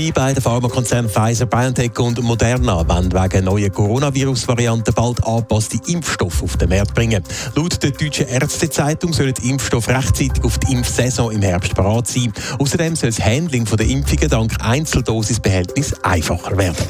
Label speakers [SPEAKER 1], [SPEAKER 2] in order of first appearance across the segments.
[SPEAKER 1] Die beiden Pharmakonzerne Pfizer, BioNTech und Moderna wollen wegen neuer Coronavirus-Varianten bald angepasste Impfstoffe auf den Markt bringen. Laut der Deutschen Ärztezeitung sollen die Impfstoffe rechtzeitig auf die Impfsaison im Herbst parat sein. Außerdem soll das Handling der Impfungen dank Einzeldosisbehältnis einfacher werden.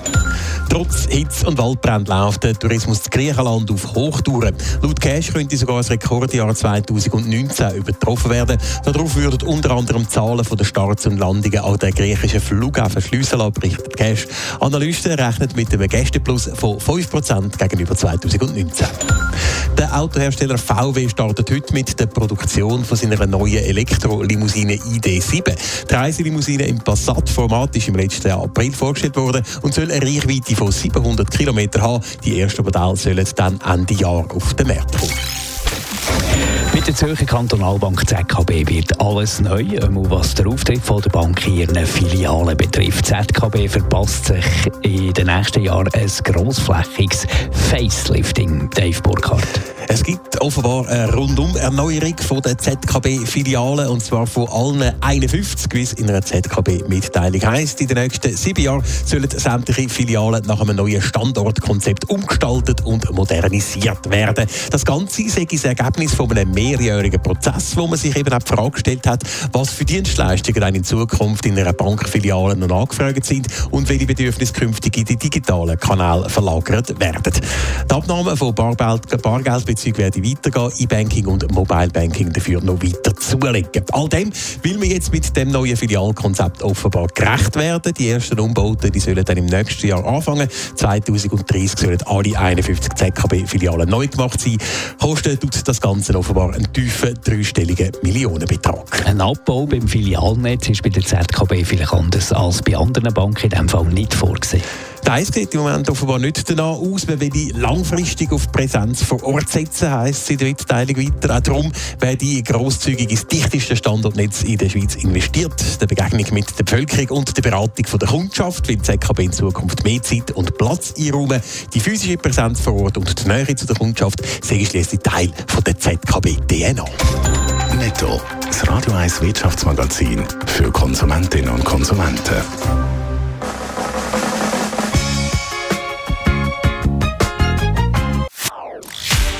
[SPEAKER 1] Trotz Hitze und Waldbrand läuft der Tourismus in Griechenland auf Hochtouren. Laut Cash könnte sogar das Rekordjahr 2019 übertroffen werden. Darauf würden unter anderem Zahlen von der Starts und Landungen an den griechischen Flughäfen schliessen lassen, berichtet Cash. Analysten rechnen mit einem Gästeplus von 5% gegenüber 2019. Der Autohersteller VW startet heute mit der Produktion von seiner neuen Elektrolimousine ID7. Die Reiselimousine im Passat-Format ist im letzten April vorgestellt worden und soll eine Reichweite von 700 km haben. Die ersten Modelle sollen dann Ende Jahr auf den Markt kommen.
[SPEAKER 2] Der Zürcher Kantonalbank ZKB wird alles neu, was der Auftritt von der Bank in ihren Filialen betrifft. ZKB verpasst sich in den nächsten Jahren ein grossflächiges Facelifting. Dave Burkhardt.
[SPEAKER 1] Es gibt offenbar eine Rundum-Erneuerung der ZKB-Filialen und zwar von allen 51, wie es in einer ZKB-Mitteilung heisst. In den nächsten sieben Jahren sollen sämtliche Filialen nach einem neuen Standortkonzept umgestaltet und modernisiert werden. Das Ganze sei das Ergebnis von einem mehrjährigen Prozess, wo man sich eben auch die Frage gestellt hat, was für Dienstleistungen in Zukunft in einer Bankfiliale noch angefragt sind und welche Bedürfnisse künftig in die digitalen Kanäle verlagert werden. Die Abnahme von Bargeld, Bargeld Beziehung werde weitergehen, E-Banking und Mobile Banking dafür noch weiter zulegen. All dem will man jetzt mit dem neuen Filialkonzept offenbar gerecht werden. Die ersten Umbauten die sollen dann im nächsten Jahr anfangen. 2030 sollen alle 51 ZKB-Filialen neu gemacht sein. Kosten tut das Ganze offenbar einen tiefen dreistelligen Millionenbetrag.
[SPEAKER 2] Ein Abbau beim Filialnetz ist bei der ZKB vielleicht anders als bei anderen Banken in diesem Fall nicht vorgesehen.
[SPEAKER 1] Das sieht im Moment offenbar nicht danach aus. Man will langfristig auf Präsenz vor Ort setzen, heisst es in der Mitteilung weiter. Auch darum werde grosszügig ins dichteste Standortnetz in der Schweiz investiert. Der Begegnung mit der Bevölkerung und der Beratung der Kundschaft will die ZKB in Zukunft mehr Zeit und Platz einräumen. Die physische Präsenz vor Ort und die Nähe zu der Kundschaft sind schließlich Teil von der ZKB-DNA.
[SPEAKER 3] Netto, das Radio 1 Wirtschaftsmagazin für Konsumentinnen und Konsumenten.